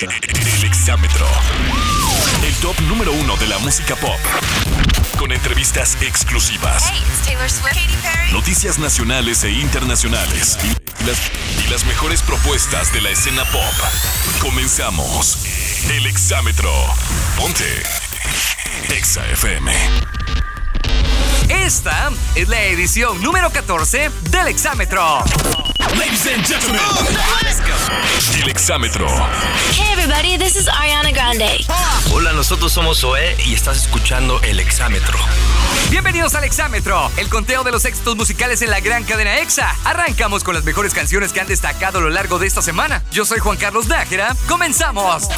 El Exámetro. El top número uno de la música pop. Con entrevistas exclusivas. Hey, it's Taylor Swift, Katy Perry. Noticias nacionales e internacionales. Y las, y las mejores propuestas de la escena pop. Comenzamos. El Exámetro. Ponte. Exa FM. Esta es la edición número 14 del Exámetro. Ladies and gentlemen. El Exámetro. Hey everybody, this is Ariana Grande. Hola, nosotros somos Zoé y estás escuchando El Exámetro. Bienvenidos al Exámetro, el conteo de los éxitos musicales en la gran cadena EXA. Arrancamos con las mejores canciones que han destacado a lo largo de esta semana. Yo soy Juan Carlos Nájera. ¡Comenzamos!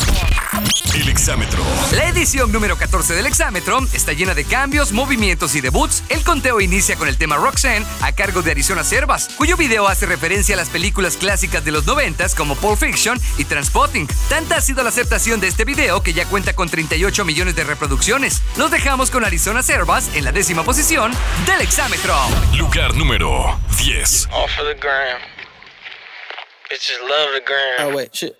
El Exámetro. La edición número 14 del Exámetro está llena de cambios, movimientos y debuts. El conteo inicia con el tema Roxanne a cargo de Arizona Servas, cuyo video hace referencia a las películas clásicas de los 90 como Pulp Fiction y Transpotting. Tanta ha sido la aceptación de este video que ya cuenta con 38 millones de reproducciones. Los dejamos con Arizona Servas en la décima posición del Exámetro. Lugar número 10. All for the gram. Bitches love the gram. Oh wait, shit.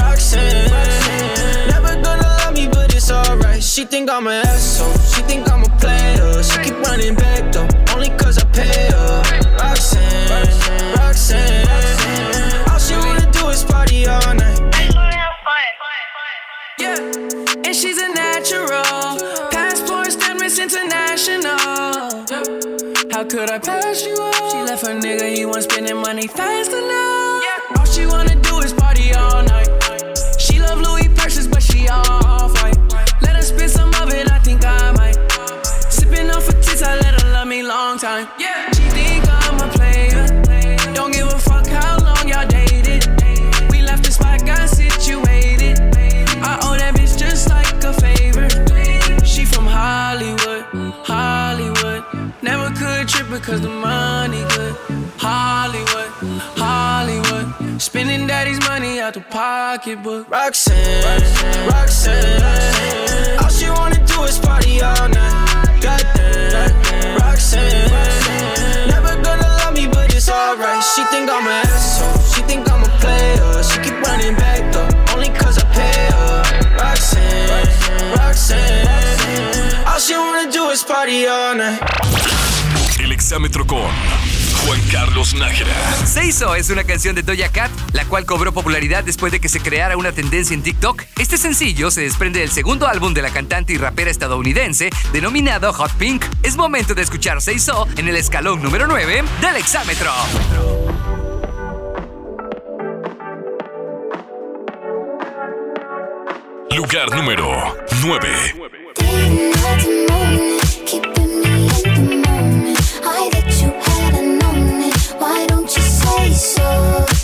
Roxanne. Never gonna love me, but it's alright. She think I'm an asshole. She think I'm a player. She keep running back though, only cause I pay her. Roxanne, Roxanne. All she wanna do is party all night. Yeah, and she's a natural. Passport Miss International. How could I pass you up? She left her nigga, he wasn't spending money fast enough. Could trip because the money good. Hollywood, Hollywood. Spending daddy's money out the pocketbook. Roxanne, Roxanne. All she wanna do is party all night. Goddamn, Roxanne. Never gonna love me, but it's alright. She think I'm an asshole. She think I'm a player. She keep running back though, only cause I pay her. Roxanne, Roxanne. All she wanna do is party all night. Exámetro con Juan Carlos Nájera. Se hizo es una canción de Doja Cat, la cual cobró popularidad después de que se creara una tendencia en TikTok. Este sencillo se desprende del segundo álbum de la cantante y rapera estadounidense, denominado Hot Pink. Es momento de escuchar Se hizo en el escalón número 9 del Exámetro. Lugar número 9. So?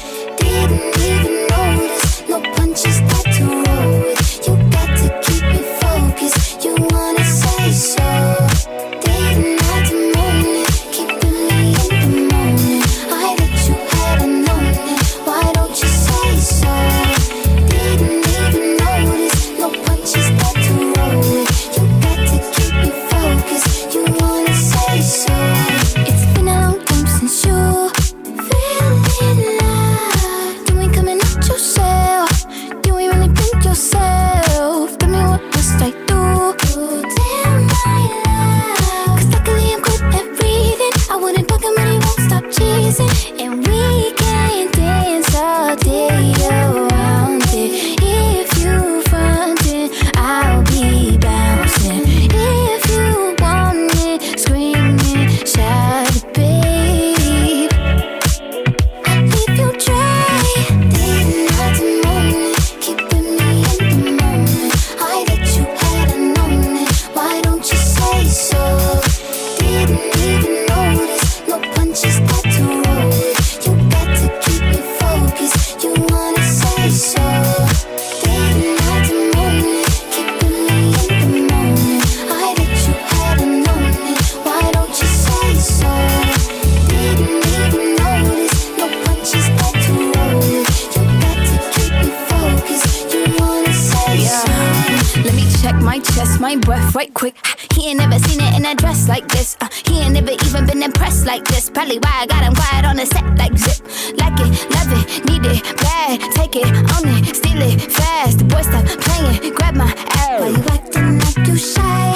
My chest, my breath right quick. He ain't never seen it in a dress like this. Uh, he ain't never even been impressed like this. Probably why I got him quiet on the set like zip. Like it, love it, need it, bad. Take it, own it, steal it, fast. The boy stop playing, grab my ass. Why you acting like you shy?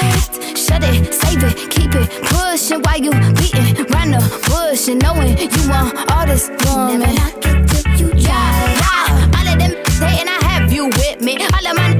Shut it, save it, keep it pushing. Why you beating round the bush and knowing you want all this woman? Never knock it till you try. Yeah, all of them saying I have you with me. All of my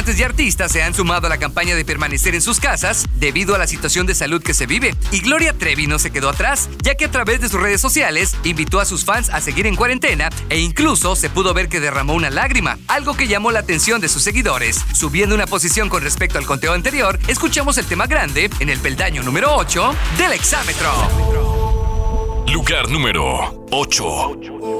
cantantes y artistas se han sumado a la campaña de permanecer en sus casas debido a la situación de salud que se vive. Y Gloria Trevi no se quedó atrás, ya que a través de sus redes sociales invitó a sus fans a seguir en cuarentena e incluso se pudo ver que derramó una lágrima, algo que llamó la atención de sus seguidores. Subiendo una posición con respecto al conteo anterior, escuchamos el tema grande en el peldaño número 8 del exámetro. Lugar número 8.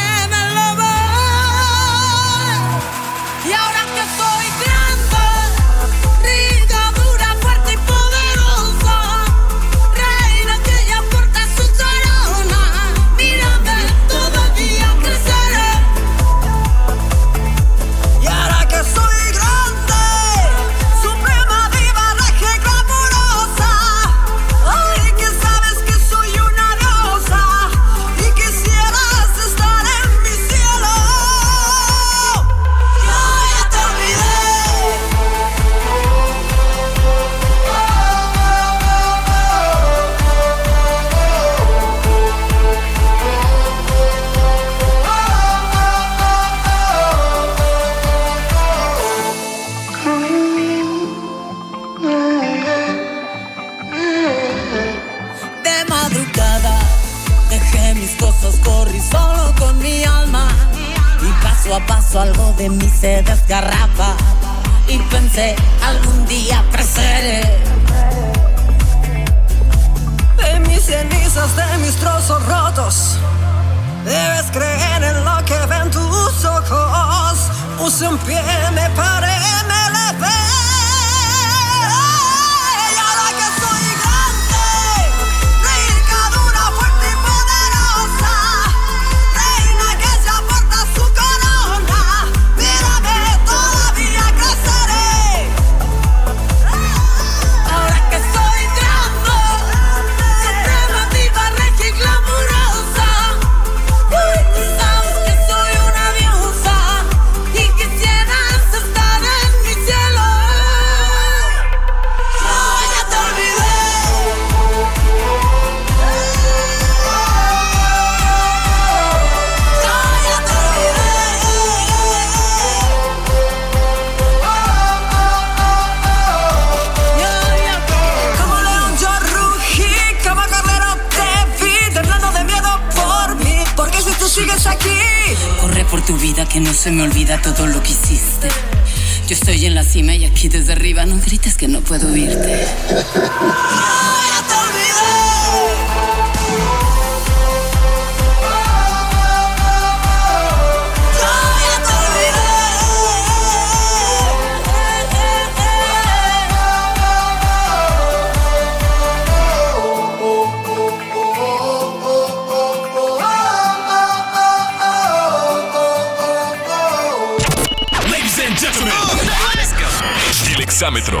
el exámetro.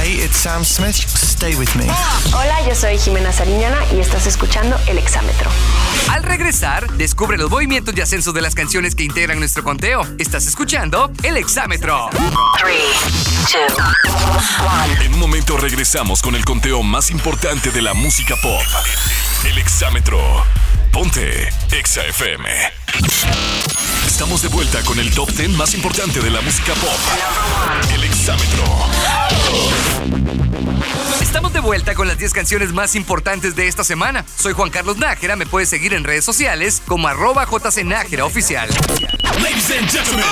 Hey, it's Sam Smith. Stay with me. Hola, yo soy Jimena Sariñana y estás escuchando El Exámetro. Al regresar, descubre los movimientos de ascenso de las canciones que integran nuestro conteo. Estás escuchando El Exámetro. En un momento regresamos con el conteo más importante de la música pop. El exámetro. Ponte Exa FM. Estamos de vuelta con el top 10 más importante de la música pop. El exámetro. Estamos de vuelta con las 10 canciones más importantes de esta semana. Soy Juan Carlos Nájera, me puedes seguir en redes sociales como arroba jcnájera oficial. Ladies and gentlemen,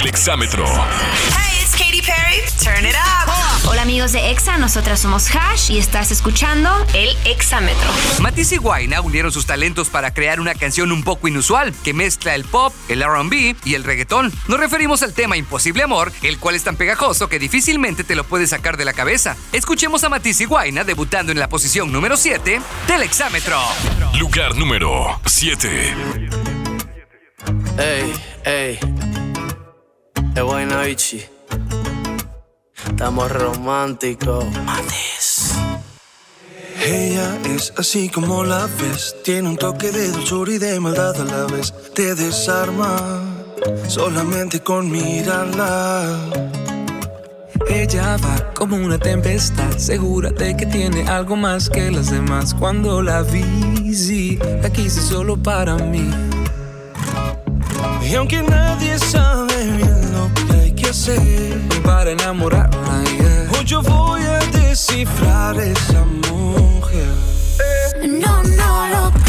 el exámetro. Hey, it's Katy Perry. Turn it up. Hola amigos de Exa, nosotras somos Hash y estás escuchando El Exámetro. Matisse y Guayna unieron sus talentos para crear una canción un poco inusual que mezcla el pop, el RB y el reggaetón. Nos referimos al tema Imposible Amor, el cual es tan pegajoso que difícilmente te lo puedes sacar de la cabeza. Escuchemos a Matisse y Guayna debutando en la posición número 7 del Exámetro. Lugar número 7. Ey, ey. Estamos románticos. Matis. Ella es así como la ves, tiene un toque de dulzura y de maldad a la vez. Te desarma solamente con mirarla. Ella va como una tempestad, segura de que tiene algo más que las demás. Cuando la vi, sí, la quise solo para mí. Y aunque nadie sabe para enamorarla, yeah. hoy yo voy a descifrar esa mujer. No, no lo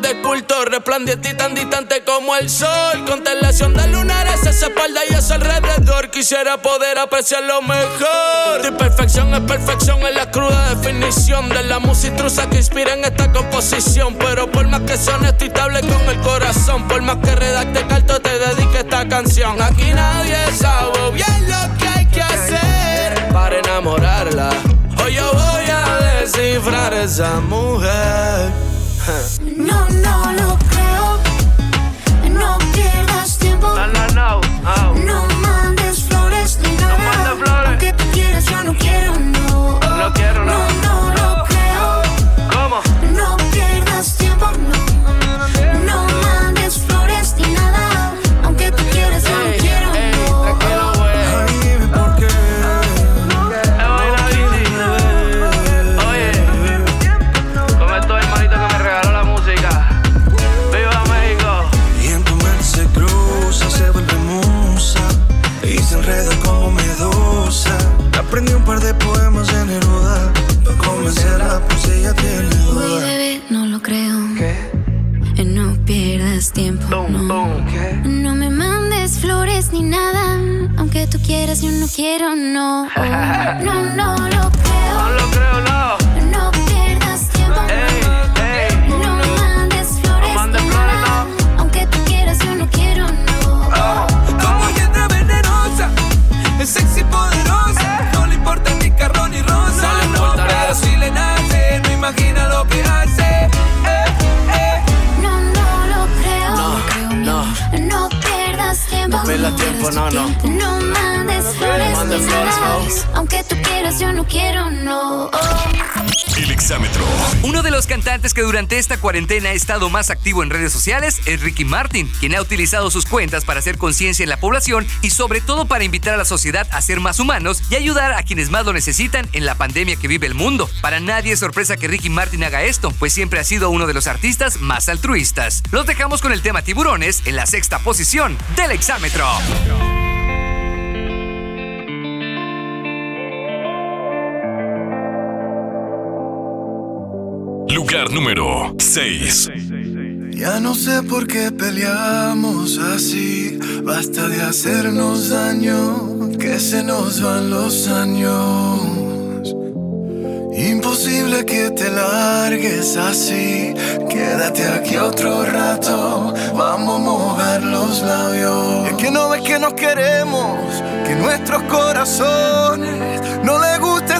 de culto, resplandeciente y tan distante como el sol. Constelación de lunares, esa espalda y ese alrededor. Quisiera poder apreciar lo mejor. Tu perfección es perfección, es la cruda definición de la musitrusa que inspira en esta composición. Pero por más que sea honesto y estable con el corazón, por más que redacte carto, te dedique esta canción. Aquí nadie sabe bien lo que hay que hacer para enamorarla. Hoy yo voy a descifrar esa mujer. No, no lo creo. No pierdas tiempo. No mandes flores ni nada. Aunque tú quieras, yo no quiero, no. No quiero, no. No, no No. No me mandes flores ni nada. Aunque tú quieras, yo no quiero, no. No, no lo creo. No cantantes que durante esta cuarentena ha estado más activo en redes sociales es Ricky Martin, quien ha utilizado sus cuentas para hacer conciencia en la población y sobre todo para invitar a la sociedad a ser más humanos y ayudar a quienes más lo necesitan en la pandemia que vive el mundo. Para nadie es sorpresa que Ricky Martin haga esto, pues siempre ha sido uno de los artistas más altruistas. Los dejamos con el tema tiburones en la sexta posición del exámetro. Lugar número 6. Ya no sé por qué peleamos así. Basta de hacernos daño, que se nos van los años. Imposible que te largues así. Quédate aquí otro rato. Vamos a mojar los labios. Es que no ves que nos queremos, que nuestros corazones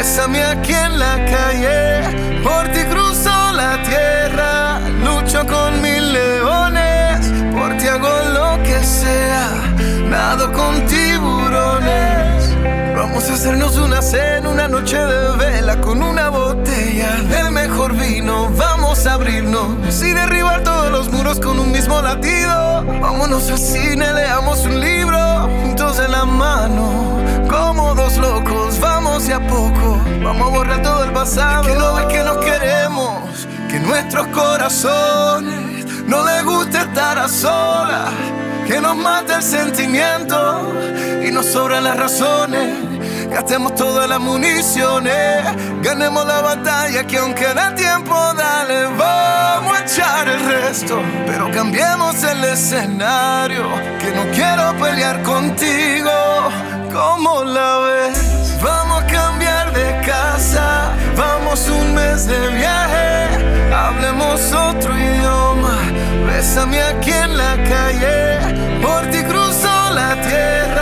Bésame aquí en la calle, por ti cruzo la tierra, lucho con mil leones, por ti hago lo que sea, nado con tiburones. Vamos a hacernos una cena, una noche de vela con una botella del mejor vino. Vamos a abrirnos y derribar todos los muros con un mismo latido. Vámonos al cine, leamos un libro juntos en la mano. Como dos locos, vamos de a. Vamos a borrar todo el pasado. Es que no que nos queremos, que nuestros corazones no les gusta estar a solas. Que nos mata el sentimiento y nos sobran las razones. Gastemos todas las municiones, ganemos la batalla que aunque da tiempo, dale, vamos a echar el resto. Pero cambiemos el escenario, que no quiero pelear contigo. ¿Cómo la ves? Vamos a cambiar casa, vamos un mes de viaje, hablemos otro idioma. Bésame aquí en la calle, por ti cruzo la tierra,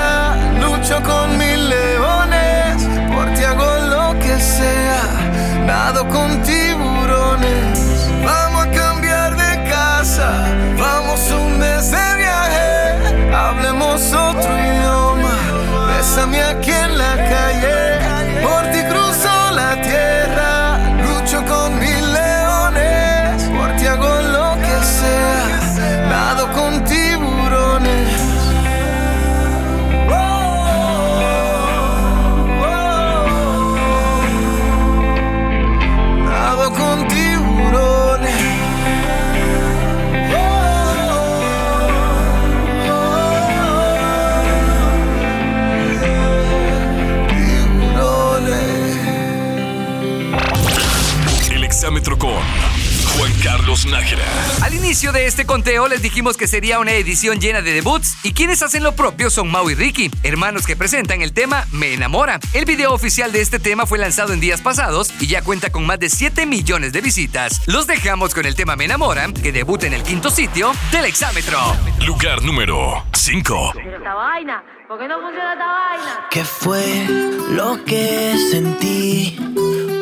de este conteo les dijimos que sería una edición llena de debuts y quienes hacen lo propio son Mau y Ricky, hermanos que presentan el tema Me enamora. El video oficial de este tema fue lanzado en días pasados y ya cuenta con más de 7 millones de visitas. Los dejamos con el tema Me enamora, que debuta en el quinto sitio del exámetro. Lugar número 5. esta vaina? ¿Por qué no funciona esta vaina? ¿Qué fue lo que sentí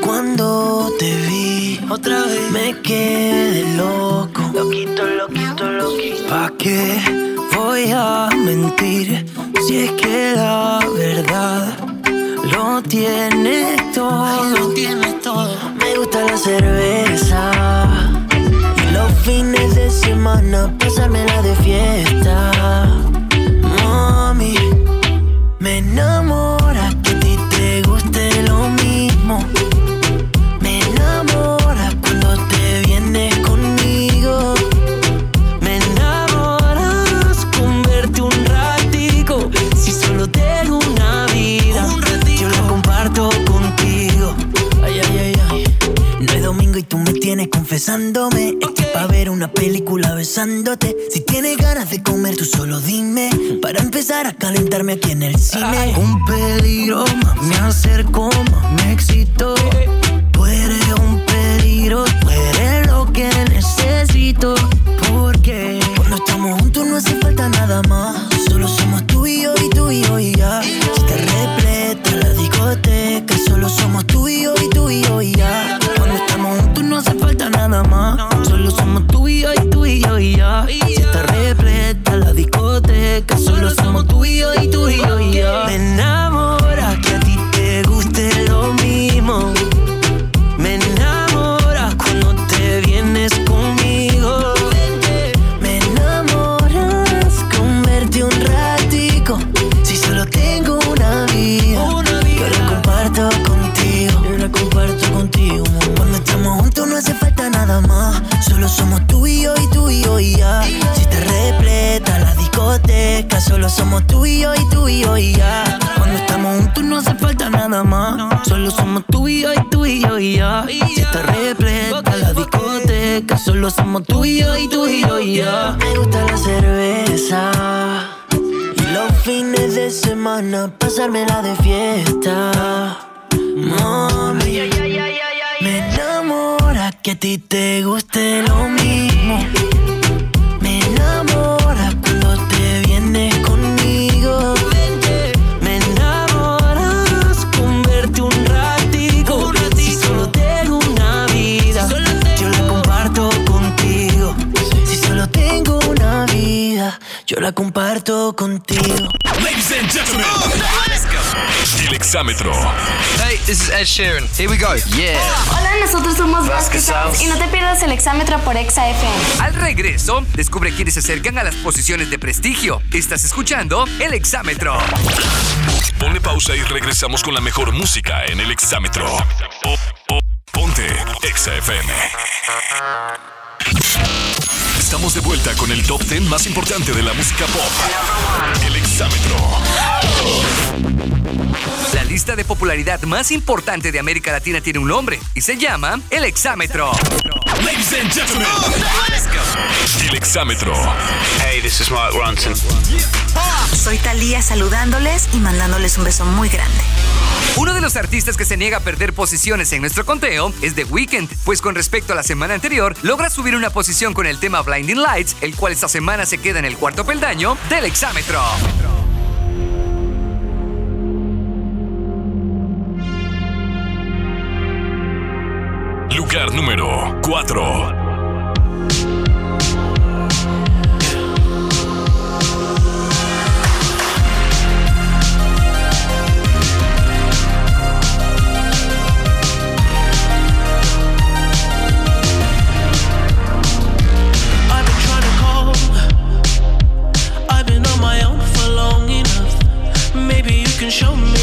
cuando te vi? Otra vez me quedé loco. Loquito, loquito, loquito. ¿Pa' qué voy a mentir si es que la verdad lo tiene todo? Lo tiene todo. Me gusta la cerveza. Y los fines de semana pasármela de fiesta. Mami, me enamora Si tienes ganas de comer, tú solo dime. Para empezar a calentarme aquí en el cine. Un peligro, me acerco, me excito. Somos tú y yo y tú y yo y ya. Si te repleta la discoteca, solo somos tú y yo y tú y yo y ya. Cuando estamos juntos no hace falta nada más. Solo somos tú y yo y tú y yo y ya. Si está repleta la discoteca, solo somos tú y yo y tú y yo y ya. Me gusta la cerveza. Y los fines de semana pasármela de fiesta. Mami, me enamora que a ti te guste lo mismo. Me enamora cuando te vienes conmigo. Me enamoras con verte un ratico. Si solo tengo una vida, yo la comparto contigo. Si solo tengo una vida, yo la comparto contigo. Ladies and gentlemen, el exámetro. Hey, this is Ed Sheeran. Here we go. Yeah. Hola, nosotros somos Vasquez Sounds y no te pierdas el exámetro por Exa FM. Al regreso, descubre quiénes se acercan a las posiciones de prestigio. Estás escuchando el exámetro. Ponle pausa y regresamos con la mejor música en el exámetro. O- o- ponte Exa FM. Estamos de vuelta con el top 10 más importante de la música pop. El exámetro. La lista de popularidad más importante de América Latina tiene un nombre y se llama el exámetro. Ladies and gentlemen, el exámetro. Hey, this is Mark Ronson. Soy Talía saludándoles y mandándoles un beso muy grande. Uno de los artistas que se niega a perder posiciones en nuestro conteo es The Weeknd, pues con respecto a la semana anterior, logra subir una posición con el tema Blinding Lights, el cual esta semana se queda en el cuarto peldaño del exámetro. Lugar número 4. Can show me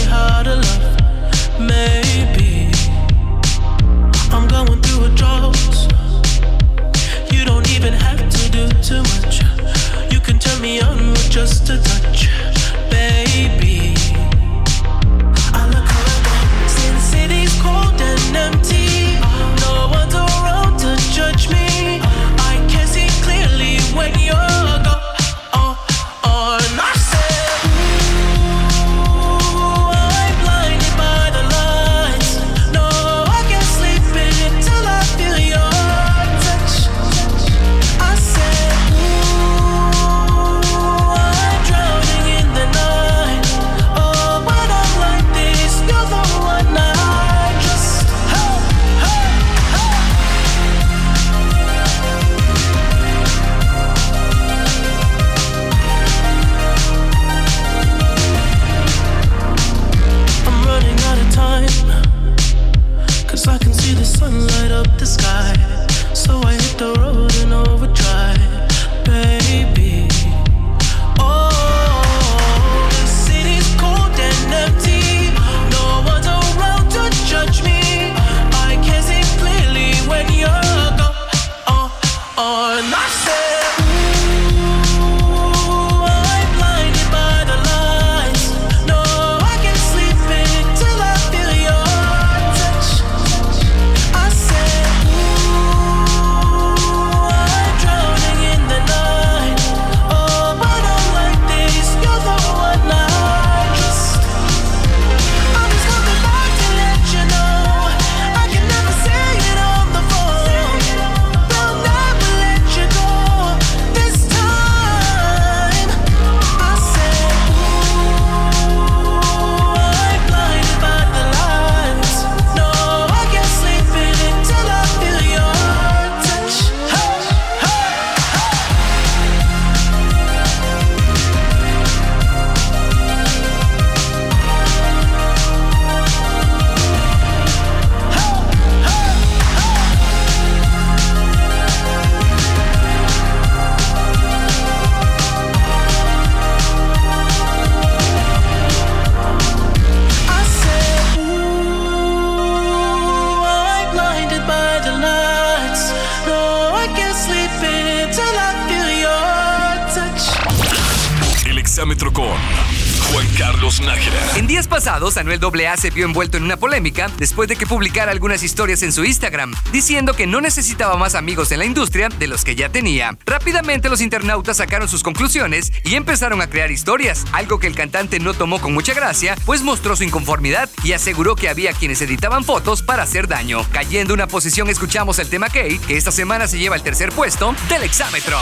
En días pasados, Anuel AA se vio envuelto en una polémica después de que publicara algunas historias en su Instagram, diciendo que no necesitaba más amigos en la industria de los que ya tenía. Rápidamente los internautas sacaron sus conclusiones y empezaron a crear historias, algo que el cantante no tomó con mucha gracia, pues mostró su inconformidad y aseguró que había quienes editaban fotos para hacer daño. Cayendo una posición, escuchamos el tema Kate, que esta semana se lleva el tercer puesto del exámetro.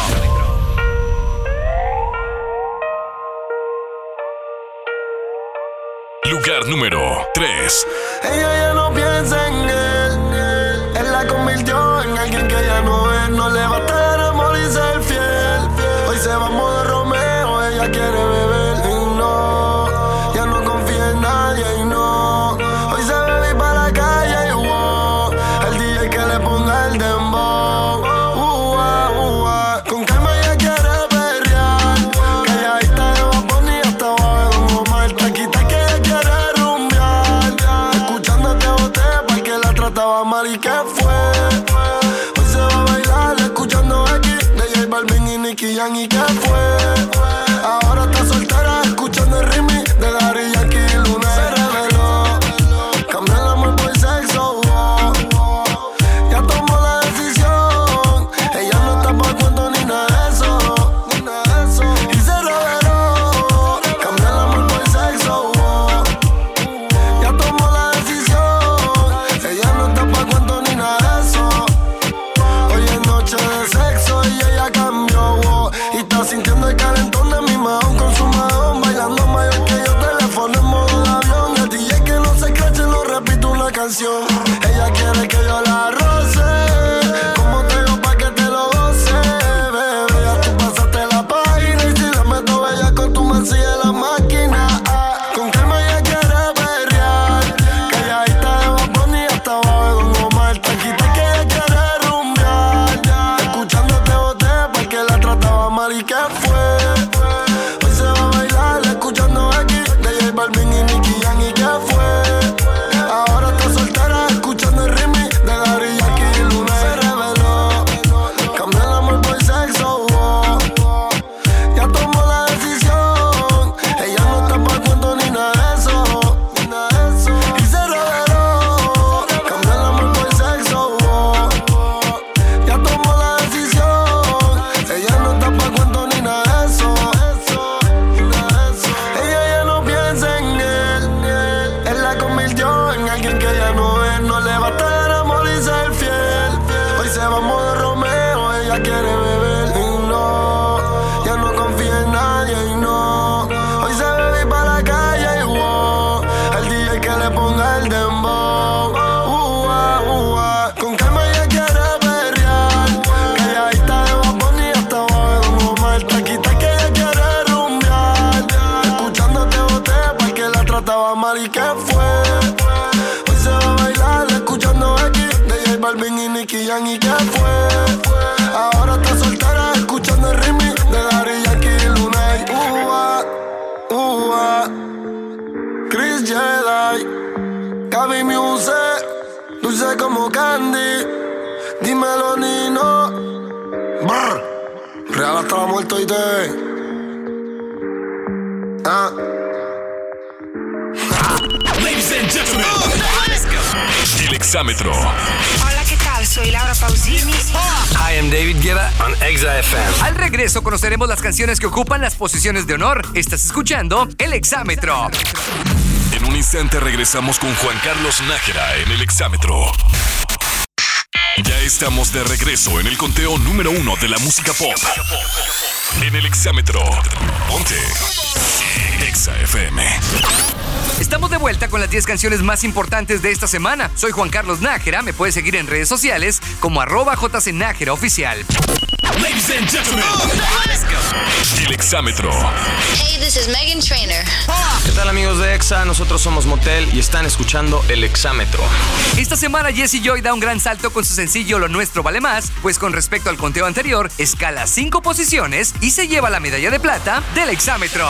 Lugar número 3. Ella ya no piensa en él. Él la convirtió candy. Dímelo, Nino. Brr. Real hasta la muerte y te. Ah. Ladies and gentlemen. El exámetro. Hola, ¿qué tal? Soy Laura Pausini. Hi, I'm David Guetta on Exa FM. Al regreso conoceremos las canciones que ocupan las posiciones de honor. Estás escuchando el exámetro. En un instante regresamos con Juan Carlos Nájera en el exámetro. Estamos de regreso en el conteo número uno de la música pop. En el exámetro. Ponte. Exa FM. Estamos de vuelta con las 10 canciones más importantes de esta semana. Soy Juan Carlos Nájera, me puedes seguir en redes sociales como arroba jcnájera oficial. Ladies and gentlemen. El exámetro. Hey, this is Megan Trainer. ¿Qué tal amigos de Exa? Nosotros somos Motel y están escuchando El Exámetro. Esta semana Jesse Joy da un gran salto con su sencillo Lo Nuestro Vale Más, pues con respecto al conteo anterior, escala 5 posiciones y se lleva la medalla de plata del exámetro.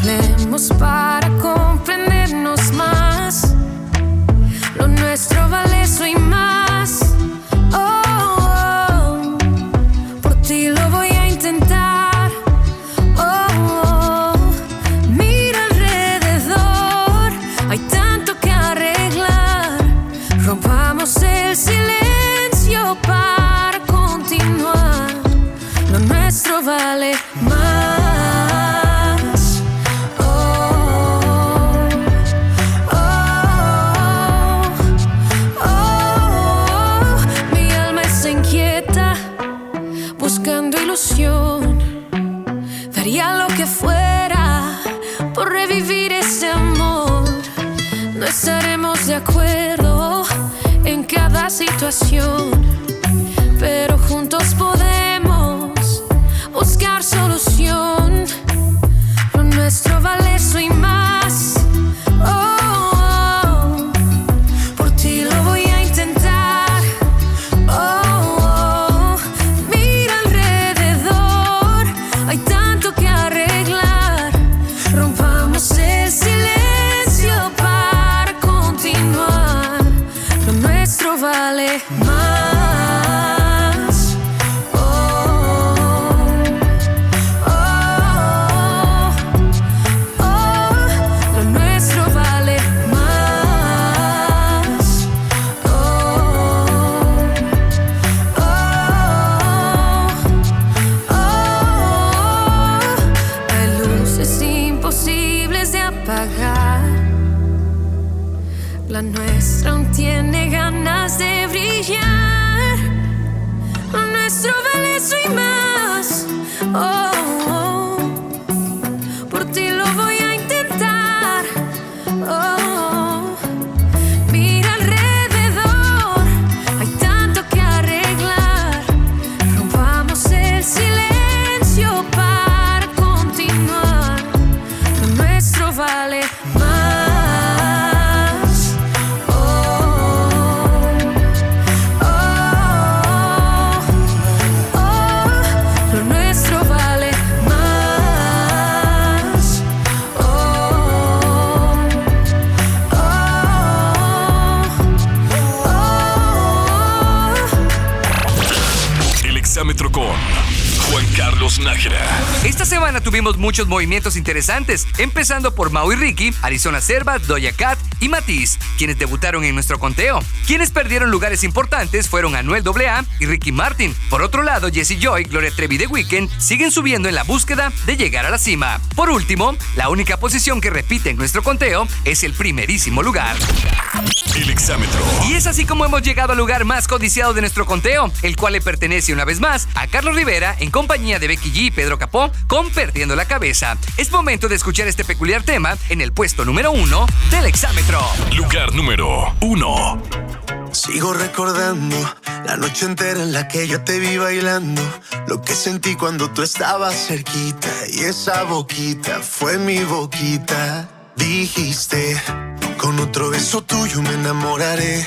Hablemos para comprendernos más. Lo nuestro vale eso y más. Ilusión. Daría lo que fuera por revivir ese amor. No estaremos de acuerdo en cada situación, pero juntos podemos nuestro vale eso y más. Oh, oh, Carlos Nájera. Esta semana tuvimos muchos movimientos interesantes, empezando por Mau y Ricky, Arizona Serva, Doja Cat y Matiz, quienes debutaron en nuestro conteo. Quienes perdieron lugares importantes fueron Anuel AA y Ricky Martin. Por otro lado, Jesse Joy, Gloria Trevi de Weekend siguen subiendo en la búsqueda de llegar a la cima. Por último, la única posición que repite en nuestro conteo es el primerísimo lugar. El exámetro. Y es así como hemos llegado al lugar más codiciado de nuestro conteo, el cual le pertenece una vez más a Carlos Rivera en compañía de Becky G y Pedro Capó con Perdiendo la Cabeza. Es momento de escuchar este peculiar tema en el puesto número uno del exámetro. Lugar número uno. Sigo recordando la noche entera en la que yo te vi bailando. Lo que sentí cuando tú estabas cerquita. Y esa boquita fue mi boquita. Dijiste, con otro beso tuyo me enamoraré.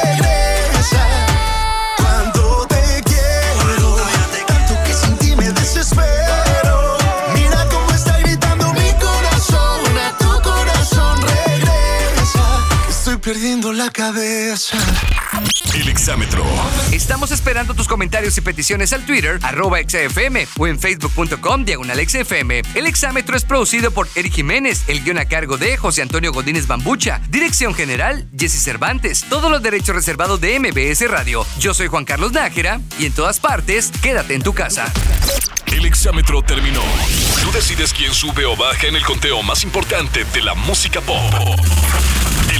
perdiendo la cabeza. El exámetro. Estamos esperando tus comentarios y peticiones al Twitter, arroba XFM o en facebook.com diagonal XFM. El exámetro es producido por Eric Jiménez, el guion a cargo de José Antonio Godínez Bambucha, dirección general Jesse Cervantes, todos los derechos reservados de MBS Radio. Yo soy Juan Carlos Nájera y en todas partes, quédate en tu casa. El exámetro terminó. Tú decides quién sube o baja en el conteo más importante de la música pop.